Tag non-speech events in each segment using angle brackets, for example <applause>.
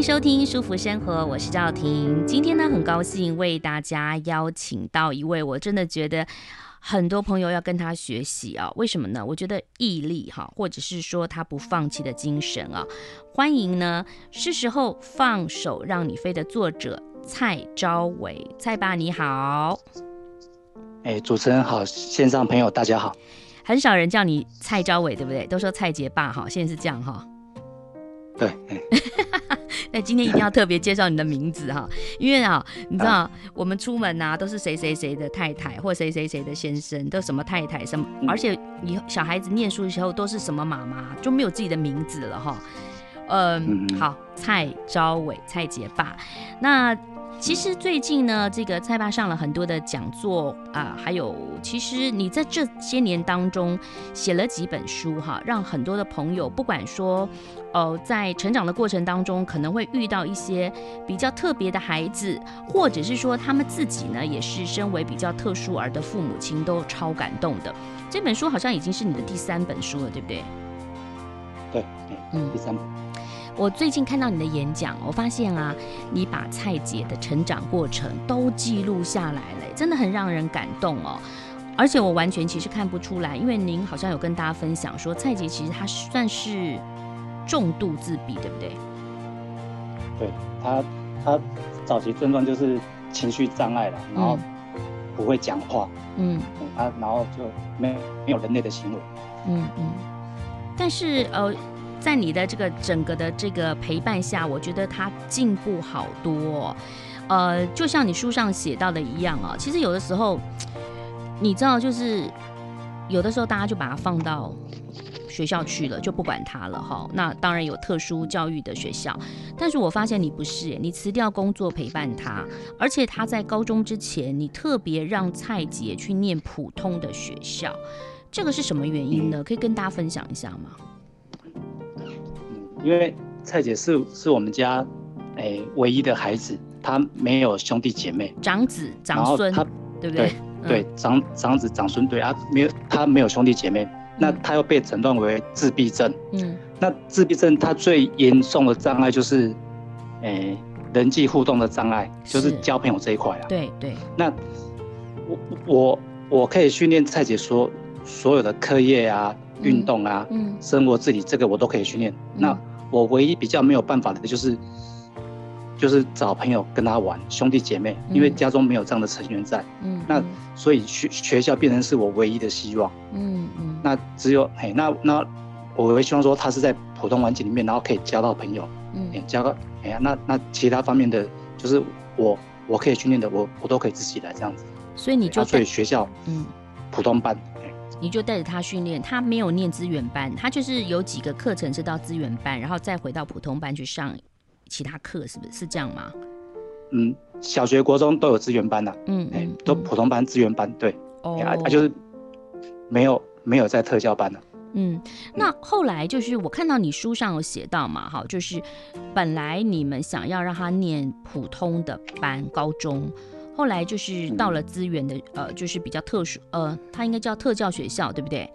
迎收听《舒服生活》，我是赵婷。今天呢，很高兴为大家邀请到一位，我真的觉得很多朋友要跟他学习啊。为什么呢？我觉得毅力哈，或者是说他不放弃的精神啊。欢迎呢，是时候放手让你飞的作者蔡昭伟，蔡爸你好。哎，主持人好，线上朋友大家好。很少人叫你蔡昭伟，对不对？都说蔡杰爸哈，现在是这样哈。对。<laughs> 那今天一定要特别介绍你的名字哈，因为啊，你知道我们出门呐都是谁谁谁的太太或谁谁谁的先生，都什么太太什么，而且你小孩子念书的时候都是什么妈妈，就没有自己的名字了哈。嗯，好，蔡昭伟，蔡杰爸，那。其实最近呢，这个蔡爸上了很多的讲座啊，还有其实你在这些年当中写了几本书哈，让很多的朋友不管说，呃，在成长的过程当中可能会遇到一些比较特别的孩子，或者是说他们自己呢也是身为比较特殊儿的父母亲，都超感动的。这本书好像已经是你的第三本书了，对不对？对，嗯，第三本。我最近看到你的演讲，我发现啊，你把蔡姐的成长过程都记录下来了，真的很让人感动哦。而且我完全其实看不出来，因为您好像有跟大家分享说，蔡姐其实她算是重度自闭，对不对？对，她，她早期症状就是情绪障碍了，然后不会讲话，嗯，她然后就没没有人类的行为，嗯嗯。但是呃。在你的这个整个的这个陪伴下，我觉得他进步好多。呃，就像你书上写到的一样啊，其实有的时候，你知道，就是有的时候大家就把他放到学校去了，就不管他了哈。那当然有特殊教育的学校，但是我发现你不是，你辞掉工作陪伴他，而且他在高中之前，你特别让蔡杰去念普通的学校，这个是什么原因呢？可以跟大家分享一下吗？因为蔡姐是是我们家，哎、欸，唯一的孩子，她没有兄弟姐妹，长子长孙，她对不对？对，对长长子长孙，对啊，没有她没有兄弟姐妹，嗯、那她又被诊断为自闭症。嗯，那自闭症她最严重的障碍就是，哎、欸，人际互动的障碍，就是交朋友这一块啊。对对。那我我我可以训练蔡姐说所有的课业啊、运动啊、嗯、生活自理，这个我都可以训练。嗯、那我唯一比较没有办法的就是，就是找朋友跟他玩，兄弟姐妹，因为家中没有这样的成员在，嗯，那所以学学校变成是我唯一的希望，嗯嗯，那只有嘿，那那我会希望说他是在普通环境里面，然后可以交到朋友，嗯，交个哎呀，那那其他方面的就是我我可以训练的，我我都可以自己来这样子，所以你就所以学校嗯。普通班。你就带着他训练，他没有念资源班，他就是有几个课程是到资源班，然后再回到普通班去上其他课，是不是？是这样吗？嗯，小学、国中都有资源班的、啊，嗯，哎、欸，都普通班、资源班，对，哦，他、啊、就是没有没有在特教班的、啊，嗯，那后来就是我看到你书上有写到嘛，哈，就是本来你们想要让他念普通的班，高中。后来就是到了资源的，呃，就是比较特殊，呃，他应该叫特教学校，对不对？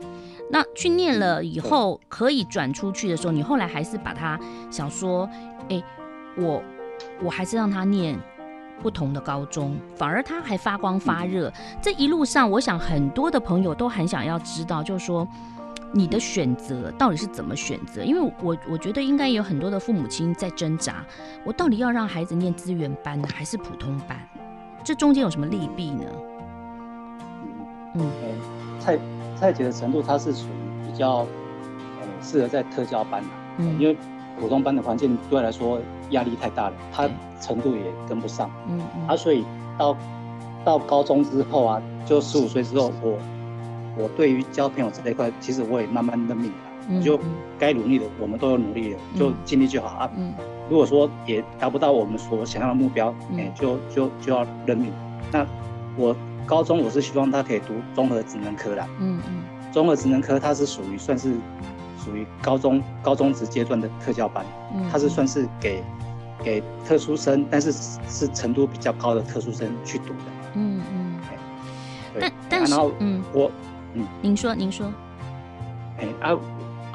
那去念了以后可以转出去的时候，你后来还是把他想说，哎，我我还是让他念不同的高中，反而他还发光发热。这一路上，我想很多的朋友都很想要知道，就是说你的选择到底是怎么选择？因为我我觉得应该有很多的父母亲在挣扎，我到底要让孩子念资源班呢，还是普通班？这中间有什么利弊呢？嗯，蔡蔡姐的程度，她是属于比较呃适合在特教班的，嗯，因为普通班的环境对她来说压力太大了，她程度也跟不上，嗯嗯，啊，所以到到高中之后啊，就十五岁之后，我我对于交朋友这一块，其实我也慢慢认命了，嗯，就该努力的我们都有努力了，就尽力就好啊，嗯，如果说也达不到我们所想要的目标，哎、嗯，就就就要认命。那我高中我是希望他可以读综合职能科啦，嗯嗯，综合职能科它是属于算是属于高中高中职阶段的特教班，嗯，它是算是给给特殊生，但是是程度比较高的特殊生去读的，嗯嗯，对，但但是，然后嗯，我嗯，您说您说，哎啊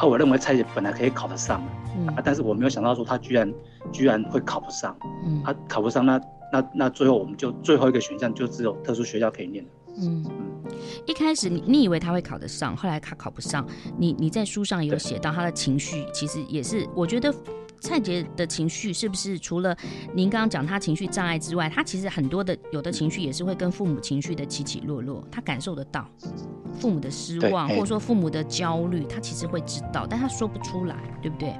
啊，我认为蔡姐本来可以考得上。嗯、啊！但是我没有想到说她居然居然会考不上，嗯，他考不上，那那那最后我们就最后一个选项就只有特殊学校可以念。嗯嗯，一开始你你以为她会考得上，后来她考不上，你你在书上有写到她的情绪，其实也是我觉得蔡杰的情绪是不是除了您刚刚讲他情绪障碍之外，他其实很多的有的情绪也是会跟父母情绪的起起落落，他感受得到父母的失望或者说父母的焦虑，他其实会知道，但他说不出来，对不对？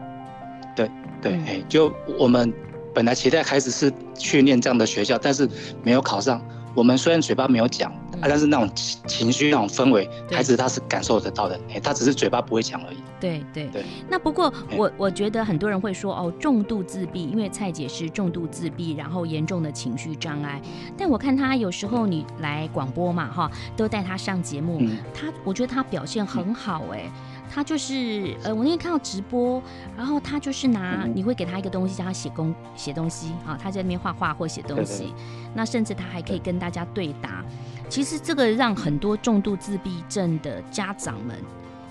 对对，哎、嗯，就我们本来期待孩子是去念这样的学校，但是没有考上。我们虽然嘴巴没有讲，嗯、啊，但是那种情绪、那种氛围，孩子他是感受得到的。哎，他只是嘴巴不会讲而已。对对对。那不过我我觉得很多人会说哦，重度自闭，因为蔡姐是重度自闭，然后严重的情绪障碍。但我看他有时候你来广播嘛，哈，都带他上节目，嗯、他我觉得他表现很好，哎。嗯他就是呃，我那天看到直播，然后他就是拿，你会给他一个东西，叫他写工写东西啊，他在那边画画或写东西，对对对，那甚至他还可以跟大家对答。其实这个让很多重度自闭症的家长们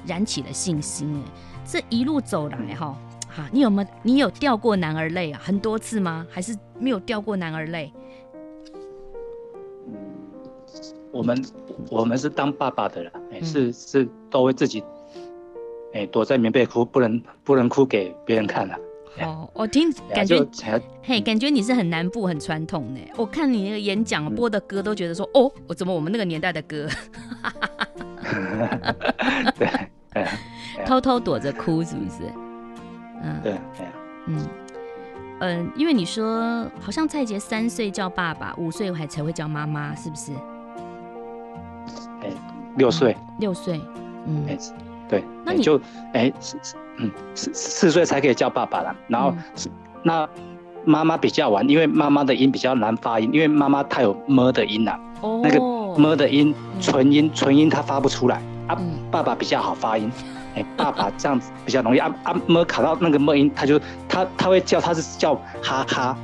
燃起了信心。哎，这一路走来哈，哈，你有没有你有掉过男儿泪啊？很多次吗？还是没有掉过男儿泪？我们我们是当爸爸的人，哎，是是都会自己。哎，躲在棉被哭，不能不能哭给别人看了。哦，我听感觉，嘿，感觉你是很南部很传统呢。我看你那个演讲播的歌，都觉得说，哦，我怎么我们那个年代的歌？<laughs> <laughs> 对，偷偷躲着哭是不是？嗯，对，嗯嗯，因为你说好像蔡杰三岁叫爸爸，五岁还才会叫妈妈，是不是？哎，六岁，六岁，嗯。对，那你就哎，四四嗯四四岁才可以叫爸爸了。然后、嗯、那妈妈比较晚，因为妈妈的音比较难发音，因为妈妈她有么的音呐、啊，哦、那个么的音纯音纯音她发不出来啊。嗯、爸爸比较好发音，哎，爸爸这样子比较容易啊啊么卡到那个么音，他就他他会叫他是叫哈哈，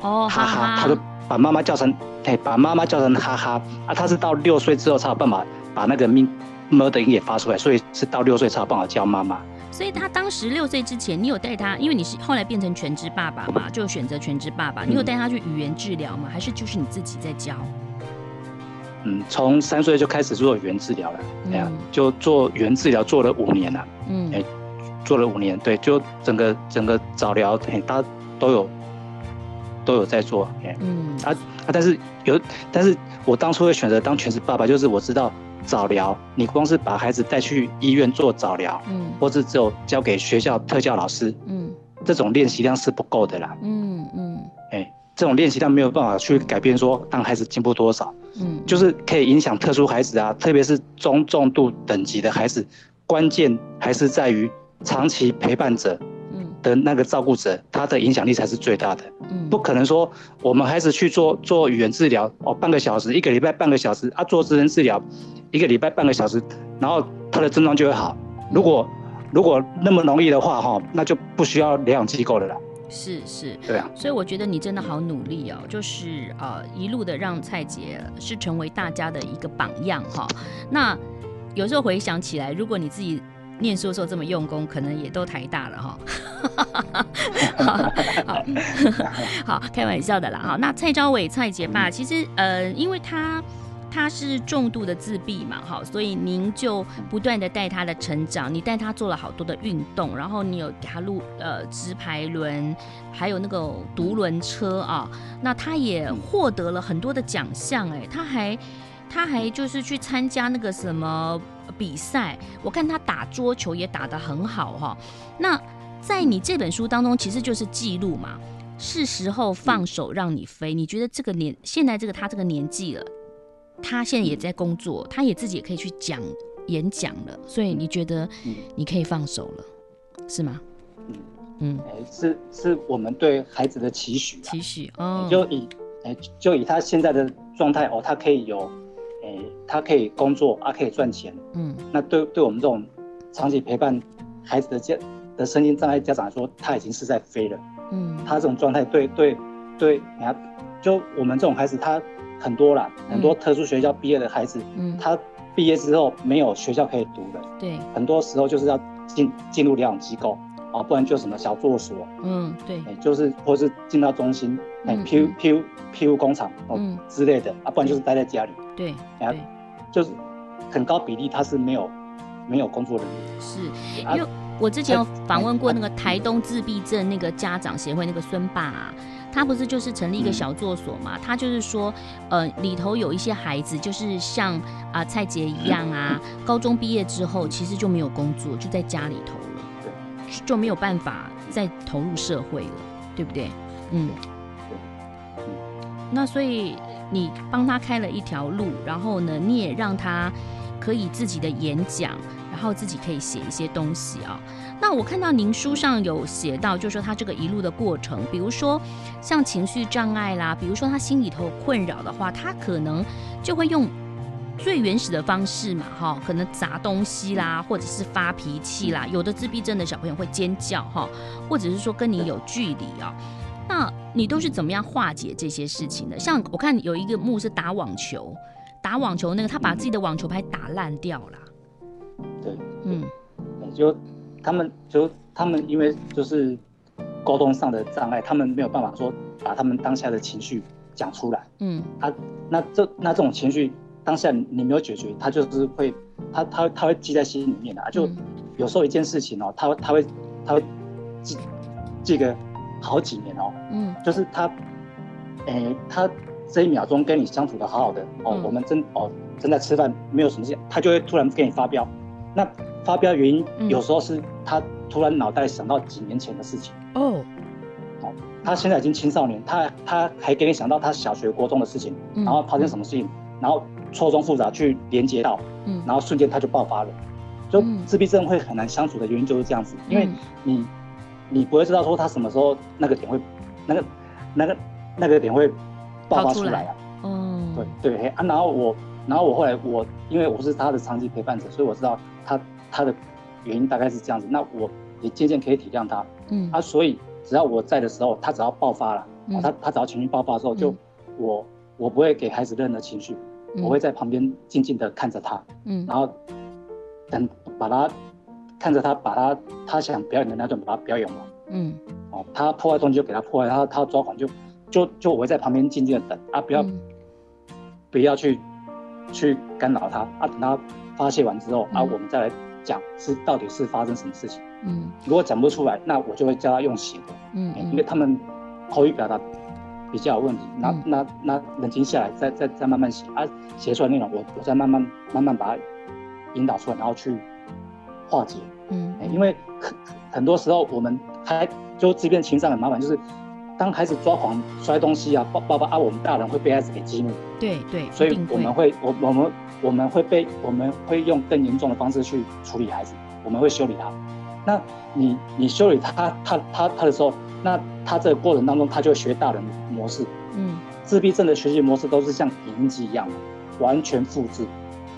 哦哈哈，他就把妈妈叫成哎把妈妈叫成哈哈啊，他是到六岁之后才有办法把那个命。么的音也发出来，所以是到六岁才有办法叫妈妈。所以他当时六岁之前，你有带他，因为你是后来变成全职爸爸嘛，就选择全职爸爸。你有带他去语言治疗吗？还是就是你自己在教？嗯，从三岁就开始做语言治疗了，哎呀、嗯，就做语言治疗做了五年了。嗯，哎，做了五年，对，就整个整个早疗，哎，大家都有都有在做。嗯啊啊，但是有，但是我当初会选择当全职爸爸，就是我知道。早疗，你光是把孩子带去医院做早疗，嗯，或是只有交给学校特教老师，嗯，这种练习量是不够的啦，嗯嗯，哎、嗯欸，这种练习量没有办法去改变说让孩子进步多少，嗯，就是可以影响特殊孩子啊，特别是中重度等级的孩子，关键还是在于长期陪伴者，嗯，的那个照顾者，他的影响力才是最大的，嗯，不可能说我们孩子去做做语言治疗哦，半个小时，一个礼拜半个小时啊，做职能治疗。一个礼拜半个小时，然后他的症状就会好。如果如果那么容易的话，哈，那就不需要疗养机构的了。是是，对啊。所以我觉得你真的好努力哦，就是呃一路的让蔡杰是成为大家的一个榜样哈。那有时候回想起来，如果你自己念书的时候这么用功，可能也都台大了哈。<laughs> 好，好，开玩笑的啦哈。那蔡昭伟蔡杰爸，其实呃，因为他。他是重度的自闭嘛，哈，所以您就不断的带他的成长，你带他做了好多的运动，然后你有给他录呃直排轮，还有那个独轮车啊，那他也获得了很多的奖项，哎，他还他还就是去参加那个什么比赛，我看他打桌球也打得很好哈。那在你这本书当中，其实就是记录嘛，是时候放手让你飞。你觉得这个年现在这个他这个年纪了？他现在也在工作，他也自己也可以去讲演讲了，所以你觉得你可以放手了，是吗？嗯，哎，是是我们对孩子的期许，期许哦，就以哎就以他现在的状态哦，他可以有，哎，他可以工作啊，可以赚钱，嗯，那对对我们这种长期陪伴孩子的家的身心障碍家长来说，他已经是在飞了，嗯，他这种状态对对对，你看，就我们这种孩子，他很多啦，很多特殊学校毕业的孩子，嗯，他毕业之后没有学校可以读的，对，很多时候就是要进进入疗养机构。啊，不然就什么小作所，嗯，对，哎，就是或是进到中心，哎，P P P U 工厂哦之类的，啊，不然就是待在家里，对，然后就是很高比例他是没有没有工作人。员。是，因为我之前有访问过那个台东自闭症那个家长协会那个孙爸啊，他不是就是成立一个小作所嘛，他就是说，呃，里头有一些孩子就是像啊蔡杰一样啊，<laughs> 高中毕业之后其实就没有工作，就在家里头。就没有办法再投入社会了，对不对？嗯，那所以你帮他开了一条路，然后呢，你也让他可以自己的演讲，然后自己可以写一些东西啊。那我看到您书上有写到，就是说他这个一路的过程，比如说像情绪障碍啦，比如说他心里头困扰的话，他可能就会用。最原始的方式嘛，哈，可能砸东西啦，或者是发脾气啦。有的自闭症的小朋友会尖叫，哈，或者是说跟你有距离啊。那你都是怎么样化解这些事情的？像我看有一个幕是打网球，打网球那个他把自己的网球拍打烂掉了。对，嗯，就他们就他们因为就是沟通上的障碍，他们没有办法说把他们当下的情绪讲出来。嗯，他那这那这种情绪。当下你没有解决，他就是会，他他他会记在心里面的啊。就有时候一件事情哦，他他会他会记记个好几年哦。嗯。就是他，诶，他这一秒钟跟你相处的好好的哦，我们正哦正在吃饭，没有什么事，他就会突然给你发飙。那发飙原因有时候是他突然脑袋想到几年前的事情。哦。哦，他现在已经青少年，他他还给你想到他小学、国中的事情，然后发生什么事情，然后。错综复杂去连接到，嗯，然后瞬间他就爆发了，就自闭症会很难相处的原因就是这样子，因为你，你不会知道说他什么时候那个点会，那个，那个，那个点会爆发出来啊，嗯，对对啊，然后我，然后我后来我，因为我是他的长期陪伴者，所以我知道他他的原因大概是这样子，那我也渐渐可以体谅他，嗯，啊，所以只要我在的时候，他只要爆发了，他他只要情绪爆发的时候，就我我不会给孩子任何情绪。我会在旁边静静的看着他，嗯，然后等把他看着他把他他想表演的那段把他表演完，嗯，哦，他破坏东西就给他破坏，他他抓狂就就就我会在旁边静静的等啊，不要、嗯、不要去去干扰他啊，等他发泄完之后、嗯、啊，我们再来讲是到底是发生什么事情，嗯，如果讲不出来，那我就会叫他用写的，嗯，因为他们口语表达。比较有问题，那那那冷静下来，再再再慢慢写啊，写出来内容，我我再慢慢慢慢把它引导出来，然后去化解。嗯，欸、因为很很多时候我们还就即便情商很麻烦，就是当孩子抓狂摔东西啊，抱抱抱啊，我们大人会被孩子给激怒。对对，所以我们会我我们我们会被我们会用更严重的方式去处理孩子，我们会修理他。那你你修理他他他他，他的时候。那他这个过程当中，他就会学大人模式。嗯，自闭症的学习模式都是像影子一样，完全复制。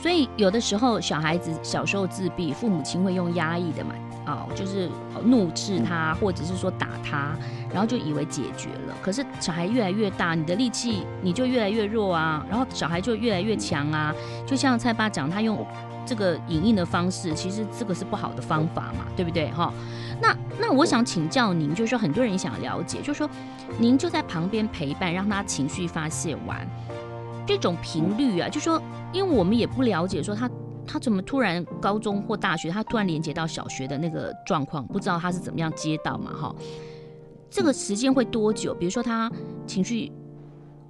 所以有的时候小孩子小时候自闭，父母亲会用压抑的嘛，啊、哦，就是怒斥他，或者是说打他，然后就以为解决了。可是小孩越来越大，你的力气你就越来越弱啊，然后小孩就越来越强啊。就像蔡爸讲，他用这个影印的方式，其实这个是不好的方法嘛，对不对？哈。那那我想请教您，就是说很多人想了解，就是说您就在旁边陪伴，让他情绪发泄完，这种频率啊，就是说因为我们也不了解，说他他怎么突然高中或大学，他突然连接到小学的那个状况，不知道他是怎么样接到嘛，哈，这个时间会多久？比如说他情绪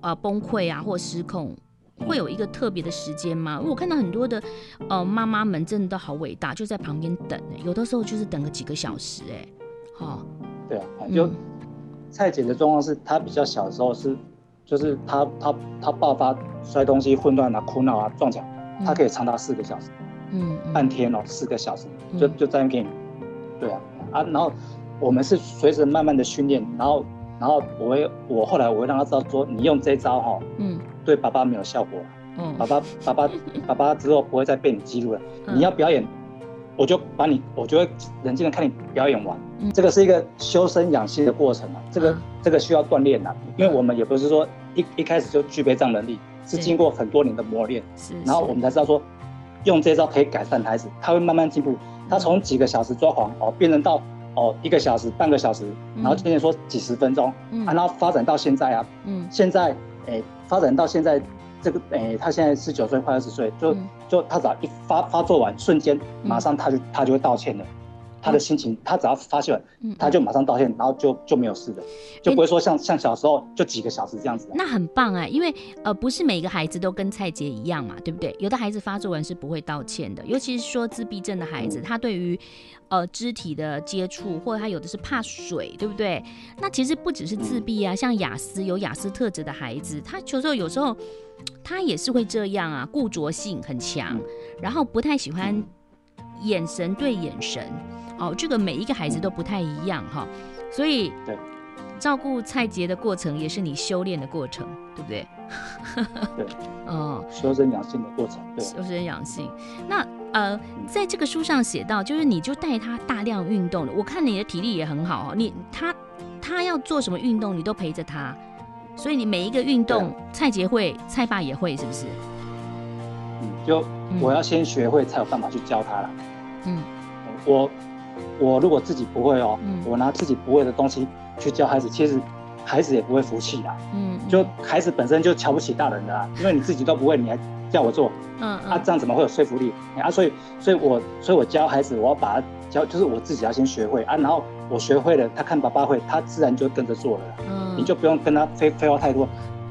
啊、呃、崩溃啊或失控。会有一个特别的时间吗？我看到很多的，呃，妈妈们真的都好伟大，就在旁边等，有的时候就是等个几个小时，哎，好，对啊，就蔡姐的状况是，她比较小的时候是，就是她她她爆发摔东西、混乱啊、哭闹啊、撞墙，她可以长达四个小时，嗯，半天哦，四个小时，就就在那给你，对啊，啊，然后我们是随着慢慢的训练，然后然后我会我后来我会让她知道说，你用这招哈，嗯，对爸爸没有效果，嗯，爸爸爸爸爸爸之后不会再被你激怒了，你要表演，我就把你，我就会冷静的看你表演完，这个是一个修身养性的过程嘛，这个这个需要锻炼的，因为我们也不是说一一开始就具备这样能力，是经过很多年的磨练，然后我们才知道说，用这招可以改善孩子，他会慢慢进步。他从几个小时抓狂哦，变成到哦一个小时、半个小时，然后渐渐说几十分钟，嗯、啊，然后发展到现在啊，嗯，现在诶、欸、发展到现在这个诶、欸，他现在十九岁快二十岁，就、嗯、就他只要一发发作完，瞬间马上他就他就会道歉了。他的心情，他只要发现，他就马上道歉，然后就就没有事的，就不会说像像小时候就几个小时这样子。那很棒啊，因为呃不是每个孩子都跟蔡杰一样嘛，对不对？有的孩子发作完是不会道歉的，尤其是说自闭症的孩子，他对于呃肢体的接触，或者他有的是怕水，对不对？那其实不只是自闭啊，像雅思有雅思特质的孩子，他有时候有时候他也是会这样啊，固着性很强，然后不太喜欢眼神对眼神。哦，这个每一个孩子都不太一样哈，所以照顾蔡杰的过程也是你修炼的过程，对不对？对，<laughs> 哦，修身养性的过程，对，修身养性。那呃，在这个书上写到，就是你就带他大量运动了。我看你的体力也很好，你他他要做什么运动，你都陪着他，所以你每一个运动，蔡杰会，蔡爸也会，是不是？嗯，就我要先学会，才有办法去教他了。嗯，我。我如果自己不会哦，嗯、我拿自己不会的东西去教孩子，其实孩子也不会服气的。嗯，就孩子本身就瞧不起大人的啊，因为你自己都不会，你还叫我做，嗯，嗯啊，这样怎么会有说服力啊？所以，所以我，所以我教孩子，我要把他教，就是我自己要先学会啊，然后我学会了，他看爸爸会，他自然就跟着做了。嗯，你就不用跟他废废话太多，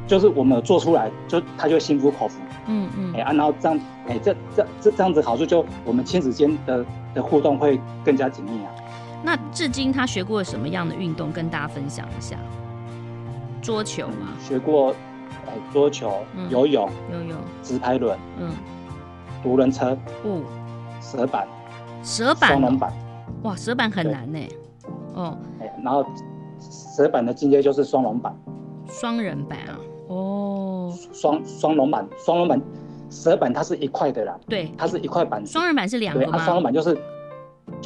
就是我们有做出来，就他就心服口服。嗯嗯，哎、嗯欸、啊，然后这样，哎、欸，这这这这样子好处就我们亲子间的。的互动会更加紧密啊。那至今他学过什么样的运动？跟大家分享一下。桌球嘛，学过，呃，桌球、游泳、游泳、直排轮，嗯，独轮车，哦，蛇板，蛇板，双龙板，哇，蛇板很难呢。哦，哎，然后蛇板的进阶就是双龙板，双人板啊，哦，双双龙板，双龙板。蛇板它是一块的啦，对，它是一块板子。双人板是两个吗？对，双人板就是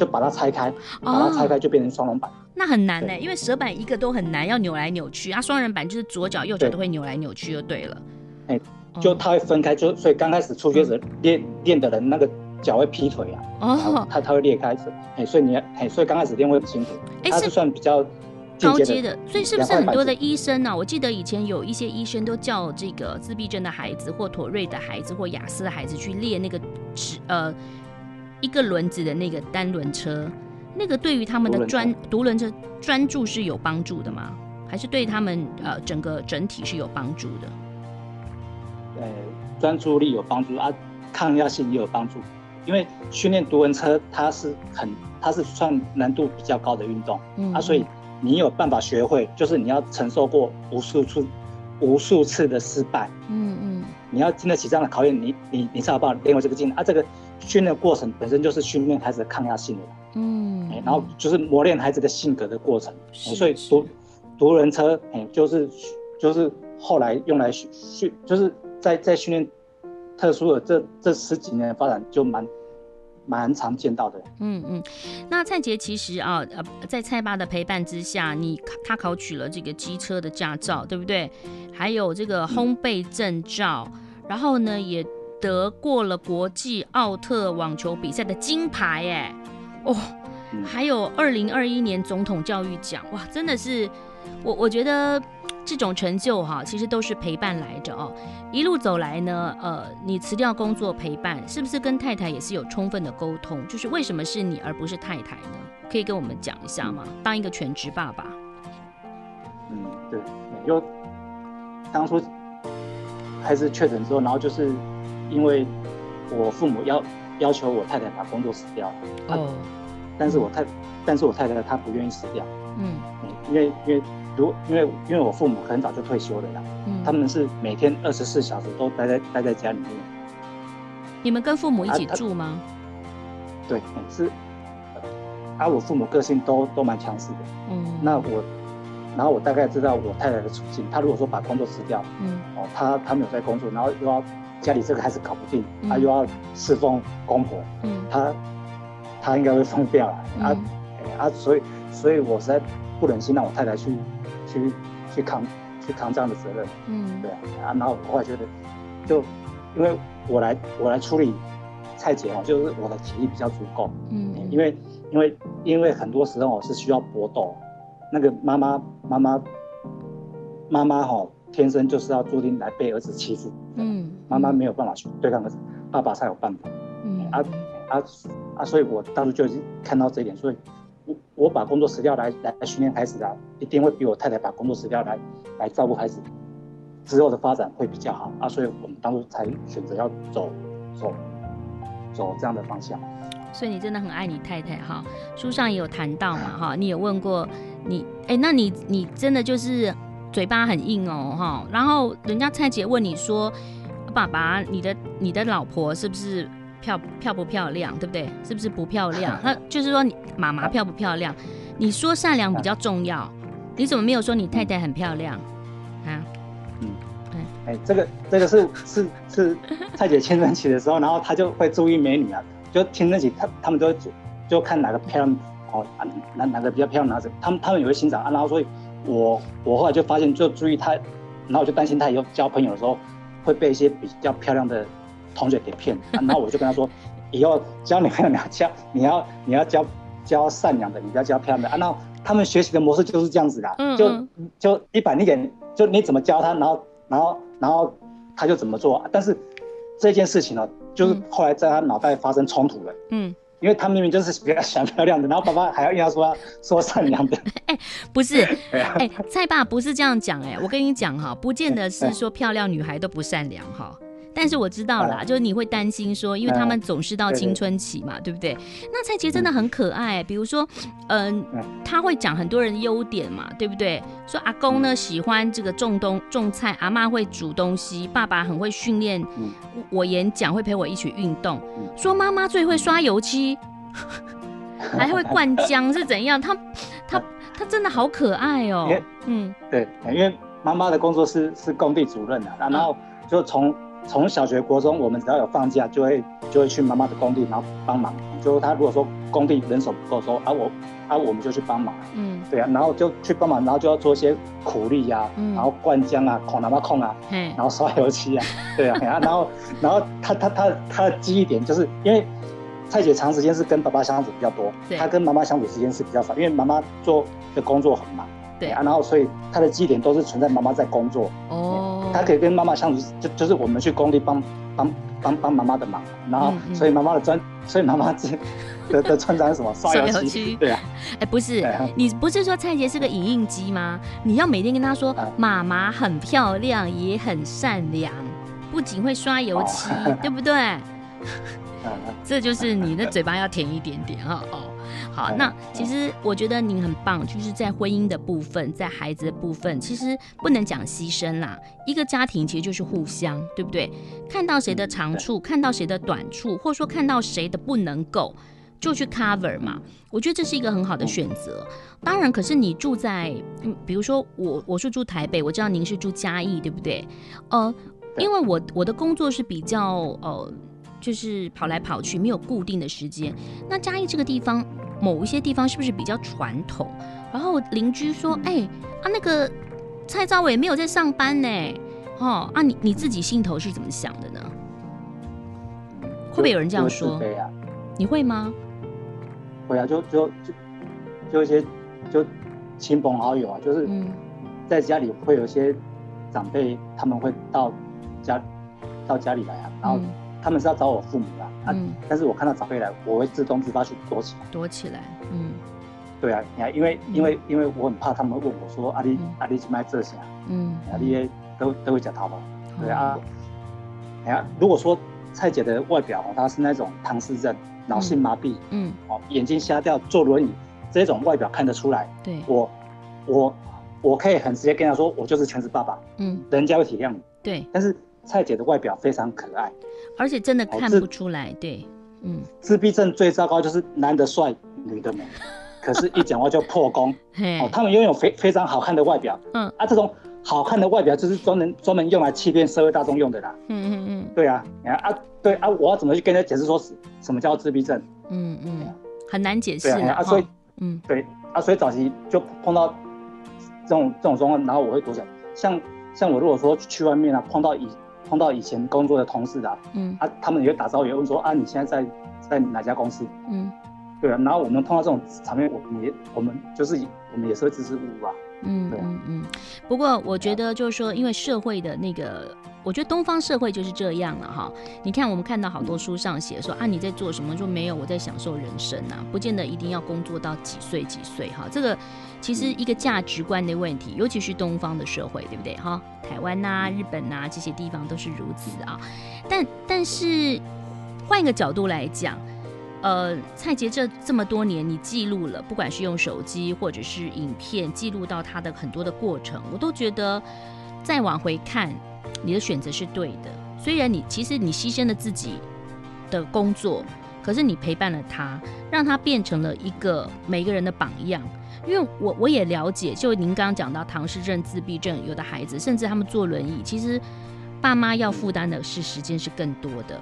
就把它拆开，把它拆开就变成双人板。那很难呢，因为蛇板一个都很难，要扭来扭去啊。双人板就是左脚右脚都会扭来扭去就对了。哎，就它会分开，就所以刚开始初学者练练的人那个脚会劈腿啊，哦，它它会裂开，哎，所以你哎，所以刚开始练会很辛苦。哎是算比较。高阶的，所以是不是很多的医生呢、啊？我记得以前有一些医生都叫这个自闭症的孩子，或妥瑞的孩子，或雅思的孩子去练那个指呃一个轮子的那个单轮车，那个对于他们的专独轮车专注是有帮助的吗？还是对他们呃整个整体是有帮助的？呃，专注力有帮助啊，抗压性也有帮助，因为训练独轮车它是很它是算难度比较高的运动，嗯，啊，所以。你有办法学会，就是你要承受过无数次、无数次的失败。嗯嗯，你要经得起这样的考验，你你你才有办法练会这个技能啊。这个训练过程本身就是训练孩子的抗压性的。嗯，然后就是磨练孩子的性格的过程。所以独独轮车，哎，就是就是后来用来训训，就是在在训练特殊的这这十几年的发展就蛮。蛮常见到的，嗯嗯，那蔡杰其实啊，呃，在蔡爸的陪伴之下，你他考取了这个机车的驾照，对不对？还有这个烘焙证照，嗯、然后呢，也得过了国际奥特网球比赛的金牌，哎，哦，嗯、还有二零二一年总统教育奖，哇，真的是，我我觉得。这种成就哈，其实都是陪伴来着哦。一路走来呢，呃，你辞掉工作陪伴，是不是跟太太也是有充分的沟通？就是为什么是你而不是太太呢？可以跟我们讲一下吗？当一个全职爸爸。嗯，对，就当初孩子确诊之后，然后就是因为我父母要要求我太太把工作辞掉。了哦，但是我太，但是我太太她不愿意辞掉，嗯，因为因为。如因为因为我父母很早就退休了啦，嗯，他们是每天二十四小时都待在待在家里面。你们跟父母一起住吗？啊、对，是啊，我父母个性都都蛮强势的，嗯，那我，然后我大概知道我太太的处境，她如果说把工作辞掉，嗯，哦，她她没有在工作，然后又要家里这个还是搞不定，他、嗯、又要侍奉公婆，嗯，他他应该会疯掉了，嗯、啊，啊，所以所以我实在不忍心让我太太去去去扛去扛这样的责任，嗯，对啊，啊，然后我后来觉得，就因为我来我来处理。蔡姐哦，就是我的体力比较足够，嗯，因为因为因为很多时候我是需要搏斗，那个妈妈妈妈妈妈哈，天生就是要注定来被儿子欺负，嗯，妈妈没有办法去对抗儿子，爸爸才有办法，嗯啊啊啊，所以我当初就已经看到这一点，所以我我把工作辞掉来来训练孩子啊，一定会比我太太把工作辞掉来来照顾孩子之后的发展会比较好啊，所以我们当初才选择要走走。走这样的方向，所以你真的很爱你太太哈。书上也有谈到嘛哈，你有问过你哎，那你你真的就是嘴巴很硬哦哈。然后人家蔡姐问你说，爸爸，你的你的老婆是不是漂漂不漂亮，对不对？是不是不漂亮？<laughs> 那就是说你妈妈漂不漂亮？你说善良比较重要，你怎么没有说你太太很漂亮啊？嗯哎，这个这个是是是蔡姐青春期的时候，然后她就会注意美女啊，就青春期她他们都会就就看哪个漂亮哦，哪哪个比较漂亮，哪个他们他们也会欣赏啊。然后所以我我后来就发现，就注意他，然后我就担心他以后交朋友的时候会被一些比较漂亮的同学给骗，啊，<laughs> 然后我就跟他说，以后交女朋友你要交 <laughs> 你要你要交交善良的，你不要交漂亮的啊。然后他们学习的模式就是这样子的，就就一板一眼，就你怎么教他，然后然后。然后他就怎么做，但是这件事情呢，就是后来在他脑袋发生冲突了。嗯，因为他明明就是比较喜欢漂亮的，然后爸爸还要硬要说说善良的。哎，不是，<laughs> 哎，蔡爸不是这样讲，哎，我跟你讲哈，不见得是说漂亮女孩都不善良哈。但是我知道啦，就是你会担心说，因为他们总是到青春期嘛，对不对？那蔡杰真的很可爱，比如说，嗯，他会讲很多人的优点嘛，对不对？说阿公呢喜欢这个种东种菜，阿妈会煮东西，爸爸很会训练我演讲，会陪我一起运动。说妈妈最会刷油漆，<laughs> 还会灌浆是怎样？他他他真的好可爱哦。嗯，对，因为妈妈的工作是是工地主任的，然后就从。从小学、国中，我们只要有放假，就会就会去妈妈的工地，然后帮忙。就是他如果说工地人手不够，说啊我啊我们就去帮忙。嗯，对啊，然后就去帮忙，然后就要做一些苦力呀、啊，嗯、然后灌浆啊、孔哪妈控啊，嘿。然后刷油漆啊，<laughs> 对啊，然后然后他他他他的记忆点就是因为蔡姐长时间是跟爸爸相处比较多，她跟妈妈相处时间是比较少，因为妈妈做的工作很忙。对啊，然后所以她的记忆点都是存在妈妈在工作。哦，他可以跟妈妈相处，就就是我们去工地帮帮帮帮妈妈的忙，然后所以妈妈的专，所以妈妈 <laughs> 的的专长是什么？刷油漆。对啊，哎，不是，你不是说蔡杰是个影印机吗？你要每天跟他说，妈妈很漂亮，也很善良，不仅会刷油漆，对不对？<laughs> 这就是你的嘴巴要甜一点点哈哦。好，那其实我觉得您很棒，就是在婚姻的部分，在孩子的部分，其实不能讲牺牲啦。一个家庭其实就是互相，对不对？看到谁的长处，看到谁的短处，或者说看到谁的不能够，就去 cover 嘛。我觉得这是一个很好的选择。当然，可是你住在，嗯，比如说我，我是住台北，我知道您是住嘉义，对不对？呃，因为我我的工作是比较呃。就是跑来跑去，没有固定的时间。那嘉义这个地方，某一些地方是不是比较传统？然后邻居说：“哎、欸，啊，那个蔡兆伟没有在上班呢。”哦，啊，你你自己心头是怎么想的呢？会不会有人这样说？啊、你会吗？会啊，就就就就一些就亲朋好友啊，就是在家里会有一些长辈，他们会到家到家里来啊，然后。他们是要找我父母的，啊，嗯、但是我看到长辈来，我会自动自发去躲起来。躲起来，嗯，对啊，你看，因为因为因为我很怕他们问我说，阿里阿里去卖这些，嗯，阿里都都会讲淘宝，对啊，哎呀，如果说蔡姐的外表哦，她是那种唐氏症、脑性麻痹，嗯，哦，眼睛瞎掉、坐轮椅这种外表看得出来，对，我我我可以很直接跟她说，我就是全职爸爸，嗯，人家会体谅你，对，但是。蔡姐的外表非常可爱，而且真的看不出来，哦、对，嗯，自闭症最糟糕就是男的帅，女的美，<laughs> 可是一讲话就破功。哦，他们拥有非非常好看的外表，嗯。啊，这种好看的外表就是专门专门用来欺骗社会大众用的啦。嗯嗯嗯，对啊，你看啊，对啊，我要怎么去跟他解释说什么叫自闭症？嗯嗯，很难解释啊，所以嗯，对啊，所以早期就碰到这种这种状况，然后我会多想，像像我如果说去外面啊，碰到以碰到以前工作的同事啊，嗯啊，他们也会打招呼，也问说啊，你现在在在哪家公司？嗯，对啊，然后我们碰到这种场面，我们也我们就是我们也是会支支吾吾啊。嗯，对嗯。不过我觉得就是说，因为社会的那个。我觉得东方社会就是这样了哈。你看，我们看到好多书上写说啊，你在做什么？就没有我在享受人生啊，不见得一定要工作到几岁几岁哈。这个其实一个价值观的问题，尤其是东方的社会，对不对哈？台湾呐、日本呐这些地方都是如此啊。但但是换一个角度来讲，呃，蔡捷这这么多年，你记录了，不管是用手机或者是影片记录到他的很多的过程，我都觉得再往回看。你的选择是对的，虽然你其实你牺牲了自己的工作，可是你陪伴了他，让他变成了一个每个人的榜样。因为我我也了解，就您刚刚讲到唐氏症、自闭症，有的孩子甚至他们坐轮椅，其实爸妈要负担的是时间是更多的。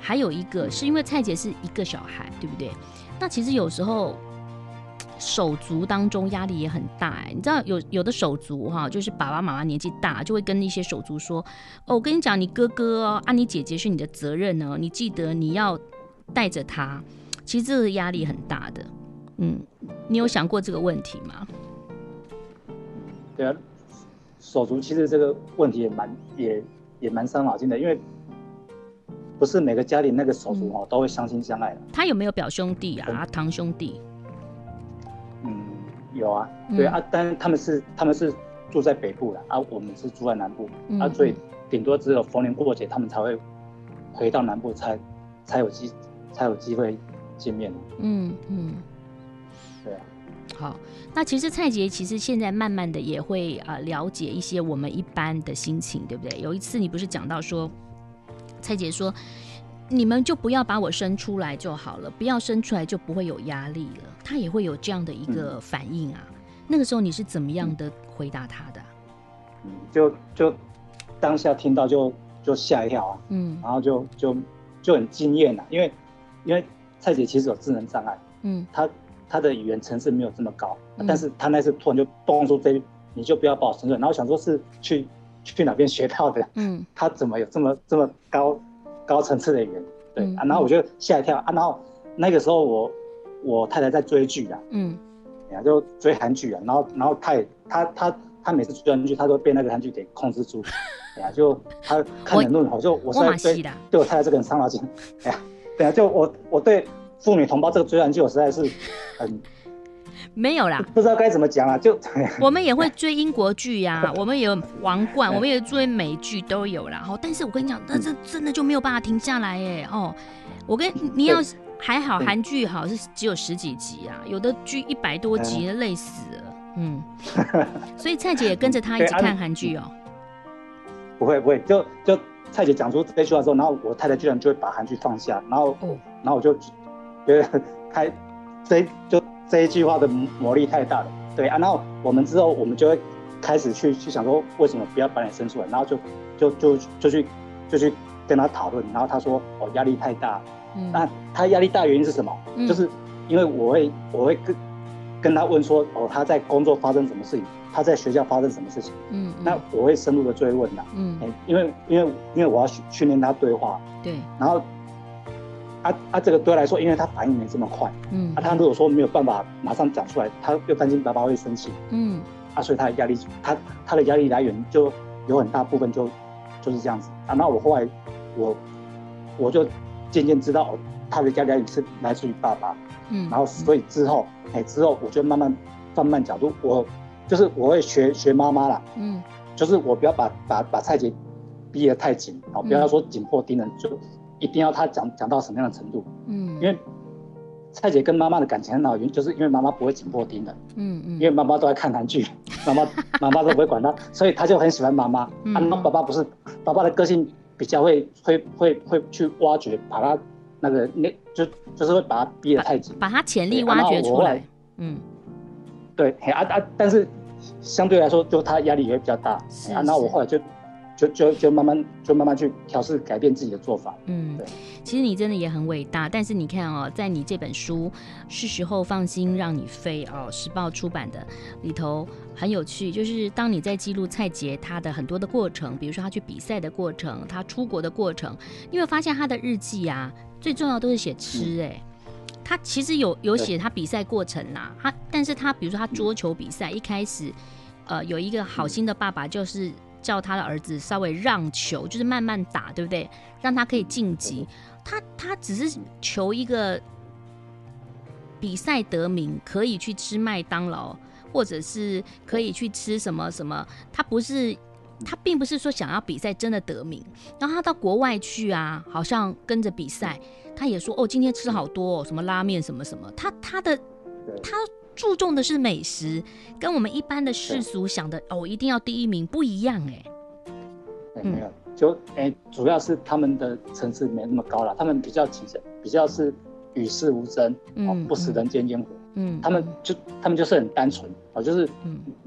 还有一个是因为蔡姐是一个小孩，对不对？那其实有时候。手足当中压力也很大哎，你知道有有的手足哈，就是爸爸妈妈年纪大，就会跟那些手足说：“哦，我跟你讲，你哥哥哦，啊，你姐姐是你的责任呢，你记得你要带着他。”其实这个压力很大的，嗯，你有想过这个问题吗？对啊，手足其实这个问题也蛮也也蛮伤脑筋的，因为不是每个家里那个手足哦都会相亲相爱的。他有没有表兄弟啊？堂兄弟？有啊，对啊，但是他们是他们是住在北部的啊，我们是住在南部，嗯、啊，所以顶多只有逢年过节他们才会回到南部才才有机才有机会见面。嗯嗯，对啊。好，那其实蔡杰其实现在慢慢的也会啊、呃、了解一些我们一般的心情，对不对？有一次你不是讲到说，蔡杰说。你们就不要把我生出来就好了，不要生出来就不会有压力了。他也会有这样的一个反应啊。嗯、那个时候你是怎么样的回答他的？嗯，就就当下听到就就吓一跳啊。嗯，然后就就就很惊艳啊，因为因为蔡姐其实有智能障碍，嗯，她她的语言层次没有这么高，嗯、但是她那次突然就蹦出这，你就不要把我生出来，然后想说是去去哪边学到的？嗯，她怎么有这么这么高？高层次的语言，对、嗯、啊，然后我就吓一跳啊，然后那个时候我我太太在追剧啊，嗯，呀就追韩剧啊，然后然后她也她她她每次追韩剧，她都被那个韩剧给控制住，<laughs> 哎呀，就她看很多，我就我实在对对我太太这个人伤脑筋，哎呀，对啊，就我我对妇女同胞这个追韩剧，我实在是很。没有啦，不知道该怎么讲啊，就 <laughs> 我们也会追英国剧呀、啊，我们也有王冠，<laughs> 我们也追美剧都有啦。哦，但是我跟你讲，那这真的就没有办法停下来耶。哦，我跟你要还好，韩剧好是只有十几集啊，有的剧一百多集，累死了。嗯，<laughs> 所以蔡姐也跟着他一起看韩剧哦。不会不会，就就蔡姐讲出这句话之后，然后我太太居然就会把韩剧放下，然后、哦、然后我就觉得开这就。这一句话的魔力太大了，对啊，然后我们之后我们就会开始去去想说，为什么不要把你生出来，然后就就就就去就去跟他讨论，然后他说哦压力太大，嗯，那他压力大原因是什么？嗯，就是因为我会我会跟跟他问说哦他在工作发生什么事情，他在学校发生什么事情，嗯，嗯，那我会深入的追问的，嗯，因为因为因为我要训训练他对话，对，然后。啊啊，这个对他来说，因为他反应没这么快，嗯，啊，他如果说没有办法马上讲出来，他又担心爸爸会生气，嗯，啊，所以他的压力，他他的压力来源就有很大部分就就是这样子。啊。那我后来我我就渐渐知道他的压力来源是来自于爸爸，嗯，然后所以之后哎、欸、之后我就慢慢放慢角度，我就是我会学学妈妈啦，嗯，就是我不要把把把蔡姐逼得太紧，好，不要说紧迫盯人就。一定要他讲讲到什么样的程度？嗯，因为蔡姐跟妈妈的感情很好，原就是因为妈妈不会紧迫盯的。嗯嗯，因为妈妈都在看韩剧，妈妈妈妈都不会管他，<laughs> 所以他就很喜欢妈妈。嗯、啊，那爸爸不是，爸爸的个性比较会会会会去挖掘，把他那个那就就是会把他逼得太紧，把他潜力挖掘出来。嗯，对，啊啊，但是相对来说，就他压力也会比较大。啊，那我后来就。就就就慢慢就慢慢去调试改变自己的做法。嗯，对。其实你真的也很伟大，但是你看哦，在你这本书《是时候放心让你飞》哦，时报出版的里头很有趣，就是当你在记录蔡杰他的很多的过程，比如说他去比赛的过程，他出国的过程，你会发现他的日记啊，最重要都是写吃哎、嗯。他其实有有写他比赛过程啦，他但是他比如说他桌球比赛、嗯、一开始，呃，有一个好心的爸爸就是。叫他的儿子稍微让球，就是慢慢打，对不对？让他可以晋级。他他只是求一个比赛得名，可以去吃麦当劳，或者是可以去吃什么什么。他不是，他并不是说想要比赛真的得名。然后他到国外去啊，好像跟着比赛，他也说哦，今天吃好多哦，什么拉面什么什么。他他的他。注重的是美食，跟我们一般的世俗想的哦，一定要第一名不一样哎。没有，就哎、欸，主要是他们的层次没那么高了，他们比较谨慎，比较是与世无争，嗯，不食人间烟火，嗯，他们就他们就是很单纯，哦，就是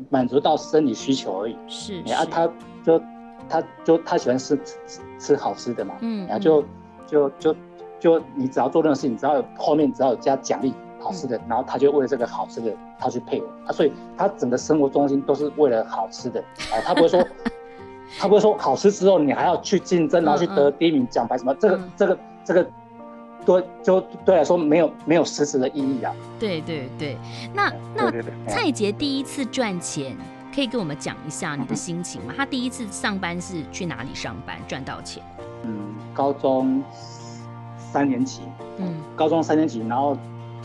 满足到生理需求而已。是，啊，他就他就他喜欢吃吃吃好吃的嘛，嗯，然后就就就就你只要做任何事情，只要有后面只要有加奖励。好吃的，然后他就为了这个好吃的，他去配合啊，所以他整个生活中心都是为了好吃的啊，他不会说，<laughs> 他不会说好吃之后你还要去竞争，然后去得第一名奖牌什么，这个这个这个，对，就对来说没有没有实质的意义啊。对对对，那那蔡杰第一次赚钱，可以跟我们讲一下你的心情吗？他第一次上班是去哪里上班赚到钱？嗯，高中三年级，嗯，高中三年级，然后。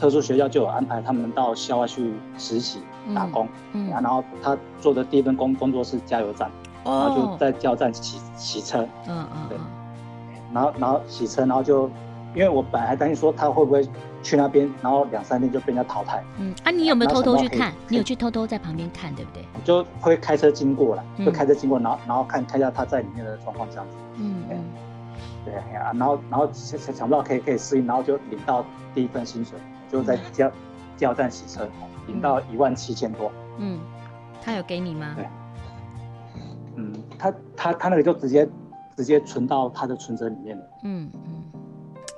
特殊学校就有安排他们到校外去实习打工，嗯，嗯，然后他做的第一份工工作是加油站，哦，然后就在加油站洗洗车，嗯嗯，对，然后然后洗车，然后就因为我本来还担心说他会不会去那边，然后两三天就被人家淘汰，嗯，啊，你有没有偷偷去看？你有去偷偷在旁边看，对不对？就会开车经过了，就开车经过，然后然后看看一下他在里面的状况这样子，嗯嗯，对啊，然后然后想想不到可以可以适应，然后就领到第一份薪水。就在加加油站洗车，领到一万七千多。嗯，他有给你吗？对，嗯，他他他那个就直接直接存到他的存折里面了。嗯嗯，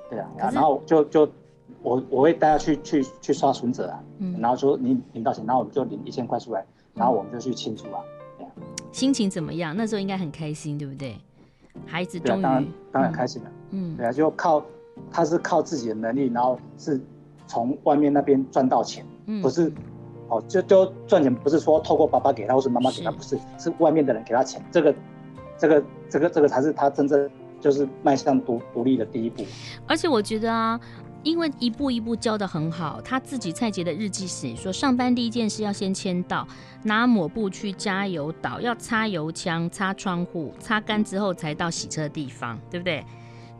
对啊，然后就就我我会带他去去去刷存折啊。嗯，然后说你领到钱，然后我们就领一千块出来，然后我们就去庆祝啊。对啊，心情怎么样？那时候应该很开心，对不对？孩子终于、啊、当然当然开心了。嗯，对啊，就靠他是靠自己的能力，然后是。从外面那边赚到钱，嗯，不是，哦，就就赚钱不是说透过爸爸给他或是妈妈给他，不是，是外面的人给他钱，这个，这个，这个，这个才是他真正就是迈向独独立的第一步。而且我觉得啊，因为一步一步教的很好，他自己蔡杰的日记写说，上班第一件事要先签到，拿抹布去加油岛，要擦油枪、擦窗户，擦干之后才到洗车的地方，对不对？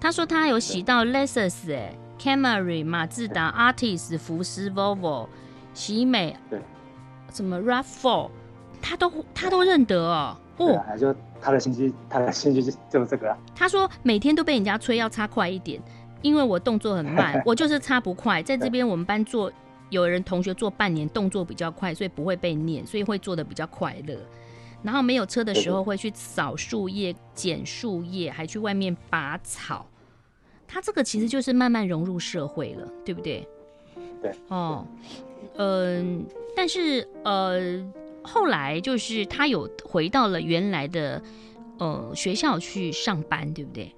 他说他有洗到 Lexus 哎。Camry、马自达、Artis、福斯、Volvo、喜美，对，什么 RAV4，他都他都认得哦。哦，就他的兴趣，他的兴趣就就是这个啊。他说每天都被人家催要擦快一点，因为我动作很慢，<laughs> 我就是擦不快。在这边我们班做，有人同学做半年动作比较快，所以不会被念，所以会做的比较快乐。然后没有车的时候会去扫树叶、捡树叶，还去外面拔草。他这个其实就是慢慢融入社会了，对不对？对。哦，嗯、呃，但是呃，后来就是他有回到了原来的呃学校去上班，对不对？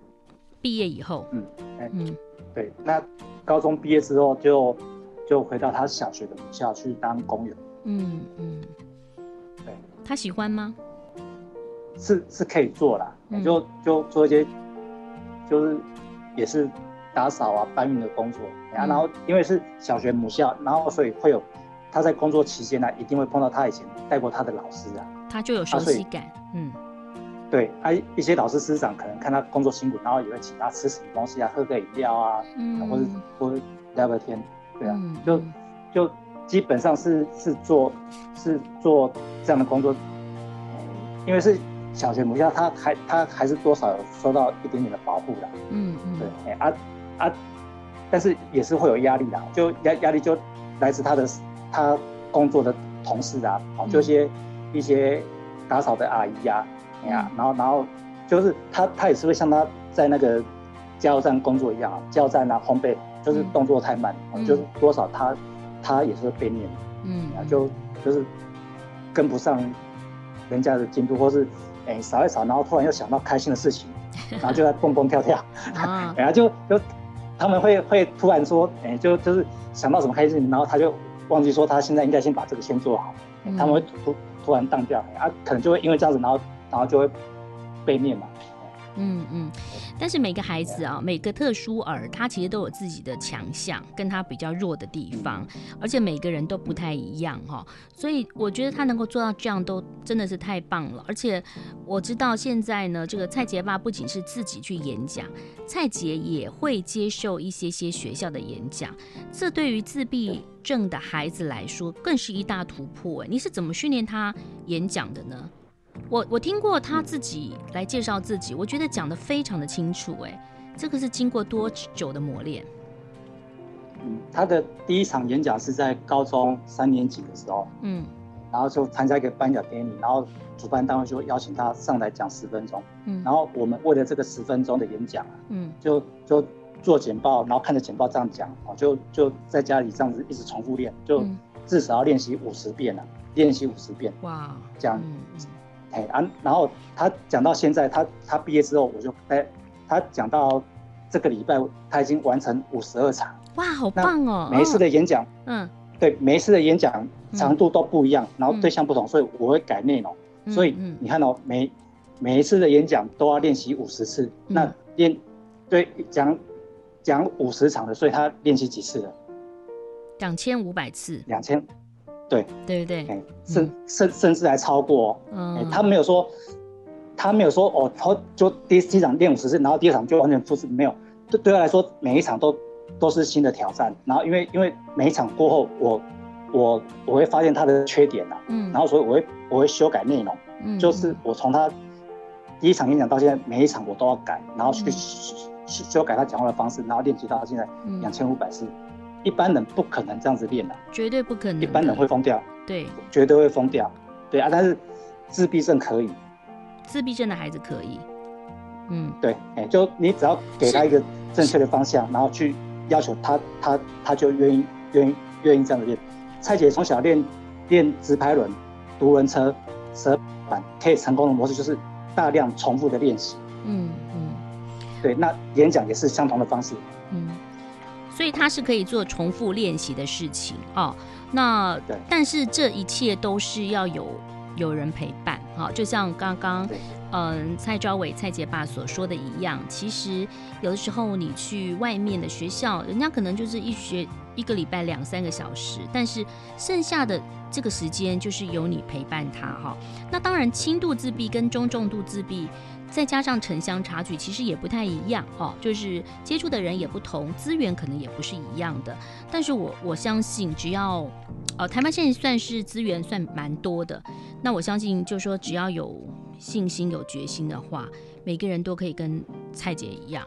毕业以后，嗯，哎、嗯，对。那高中毕业之后就就回到他小学的母校去当工人。嗯嗯。对。他喜欢吗？是是可以做啦，嗯、就就做一些就是。也是打扫啊、搬运的工作，然后因为是小学母校，然后所以会有他在工作期间呢，一定会碰到他以前带过他的老师啊，他就有熟悉感。嗯，对，啊，一些老师师长可能看他工作辛苦，然后也会请他吃什么东西啊，喝个饮料啊，嗯，或者或者聊个天，对啊，嗯、就就基本上是是做是做这样的工作，嗯、因为是。小学母校，他还他还是多少有受到一点点的保护的。嗯嗯。对，啊啊，但是也是会有压力的，就压压力就来自他的他工作的同事啊，哦，就一些一些打扫的阿姨呀、啊，哎呀，然后然后就是他他也是会像他在那个加油站工作一样，加油站啊烘焙就是动作太慢，嗯、就是多少他他也是会被念，嗯，啊就就是跟不上人家的进度，或是哎扫一扫，然后突然又想到开心的事情，<laughs> 然后就在蹦蹦跳跳，<laughs> 啊，然后就就。他们会会突然说，哎、欸，就就是想到什么开心，然后他就忘记说他现在应该先把这个先做好。嗯、他们会突突然荡掉，啊，可能就会因为这样子，然后然后就会被念嘛。嗯嗯，但是每个孩子啊，每个特殊儿，他其实都有自己的强项，跟他比较弱的地方，而且每个人都不太一样哈，所以我觉得他能够做到这样，都真的是太棒了。而且我知道现在呢，这个蔡杰爸不仅是自己去演讲，蔡杰也会接受一些些学校的演讲，这对于自闭症的孩子来说，更是一大突破。你是怎么训练他演讲的呢？我我听过他自己来介绍自己，我觉得讲的非常的清楚，哎，这个是经过多久的磨练？嗯，他的第一场演讲是在高中三年级的时候，嗯，然后就参加一个颁奖典礼，然后主办单位就邀请他上来讲十分钟，嗯，然后我们为了这个十分钟的演讲，嗯，就就做简报，然后看着简报这样讲，啊，就就在家里这样子一直重复练，就至少要练习五十遍了，练习五十遍，哇，这样。嗯哎啊，然后他讲到现在，他他毕业之后，我就哎，他讲到这个礼拜，他已经完成五十二场。哇，好棒哦！每一次的演讲，嗯，对，每一次的演讲长度都不一样，嗯、然后对象不同，所以我会改内容。嗯、所以你看哦，每每一次的演讲都要练习五十次，嗯、那练对讲讲五十场的，所以他练习几次了？两千五百次。两千。对。对对，哎，甚甚甚至还超过，嗯，他没有说，他没有说哦，他就第一场练五十次，然后第二场就完全复制，没有，对对他来说，每一场都都是新的挑战，然后因为因为每一场过后，我我我会发现他的缺点呐，嗯，然后所以我会我会修改内容，嗯，就是我从他第一场演讲到现在，每一场我都要改，然后去修改他讲话的方式，然后练习到现在两千五百次。一般人不可能这样子练的，绝对不可能。一般人会疯掉，对，绝对会疯掉，对啊。但是自闭症可以，自闭症的孩子可以，嗯，对，哎、欸，就你只要给他一个正确的方向，然后去要求他，他他就愿意愿意愿意这样子练。蔡姐从小练练直排轮、独轮车、蛇板，可以成功的模式就是大量重复的练习，嗯嗯，对。那演讲也是相同的方式，嗯。所以他是可以做重复练习的事情哦。那但是这一切都是要有有人陪伴哈，就像刚刚嗯蔡昭伟蔡杰爸所说的一样，其实有的时候你去外面的学校，人家可能就是一学一个礼拜两三个小时，但是剩下的这个时间就是由你陪伴他哈。那当然轻度自闭跟中重度自闭。再加上城乡差距，其实也不太一样哦，就是接触的人也不同，资源可能也不是一样的。但是我我相信，只要，呃，台湾现在算是资源算蛮多的，那我相信，就是说只要有信心、有决心的话，每个人都可以跟蔡姐一样。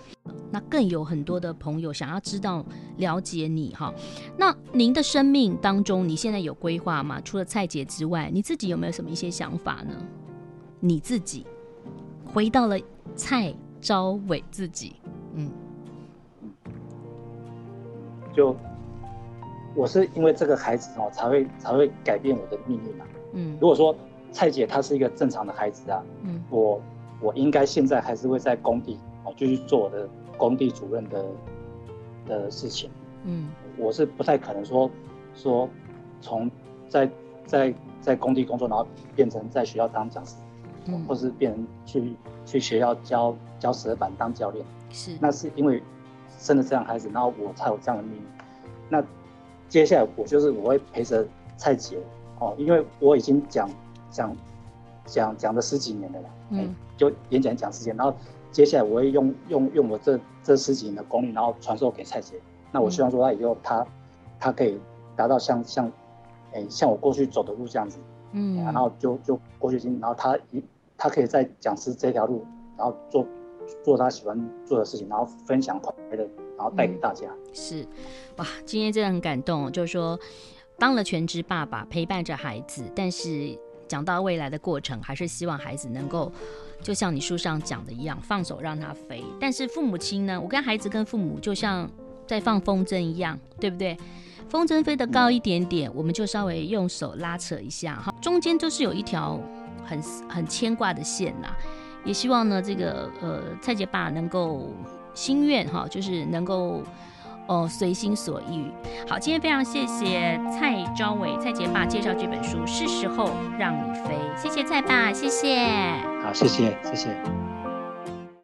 那更有很多的朋友想要知道、了解你哈。那您的生命当中，你现在有规划吗？除了蔡姐之外，你自己有没有什么一些想法呢？你自己？回到了蔡昭伟自己，嗯，就我是因为这个孩子哦，才会才会改变我的命运嘛，嗯，如果说蔡姐她是一个正常的孩子啊，嗯，我我应该现在还是会在工地哦，继续做我的工地主任的的事情，嗯，我是不太可能说说从在在在工地工作，然后变成在学校当讲师。或是变成去去学校教教蛇板当教练，是，那是因为生了这样孩子，然后我才有这样的命运。那接下来我就是我会陪着蔡姐哦，因为我已经讲讲讲讲了十几年了啦，嗯，就演讲讲十几年，然后接下来我会用用用我这这十几年的功力，然后传授给蔡姐。那我希望说他以后他他可以达到像像哎、欸、像我过去走的路这样子，嗯，然后就就过去经，然后他一。他可以在讲师这条路，然后做做他喜欢做的事情，然后分享快乐，然后带给大家。嗯、是，哇，今天真的很感动，就是说当了全职爸爸，陪伴着孩子，但是讲到未来的过程，还是希望孩子能够就像你书上讲的一样，放手让他飞。但是父母亲呢，我跟孩子跟父母就像在放风筝一样，对不对？风筝飞得高一点点，我们就稍微用手拉扯一下，哈，中间就是有一条很很牵挂的线呐。也希望呢，这个呃蔡杰爸能够心愿哈，就是能够哦随心所欲。好，今天非常谢谢蔡昭伟蔡杰爸介绍这本书，是时候让你飞。谢谢蔡爸，谢谢。好，谢谢，谢谢。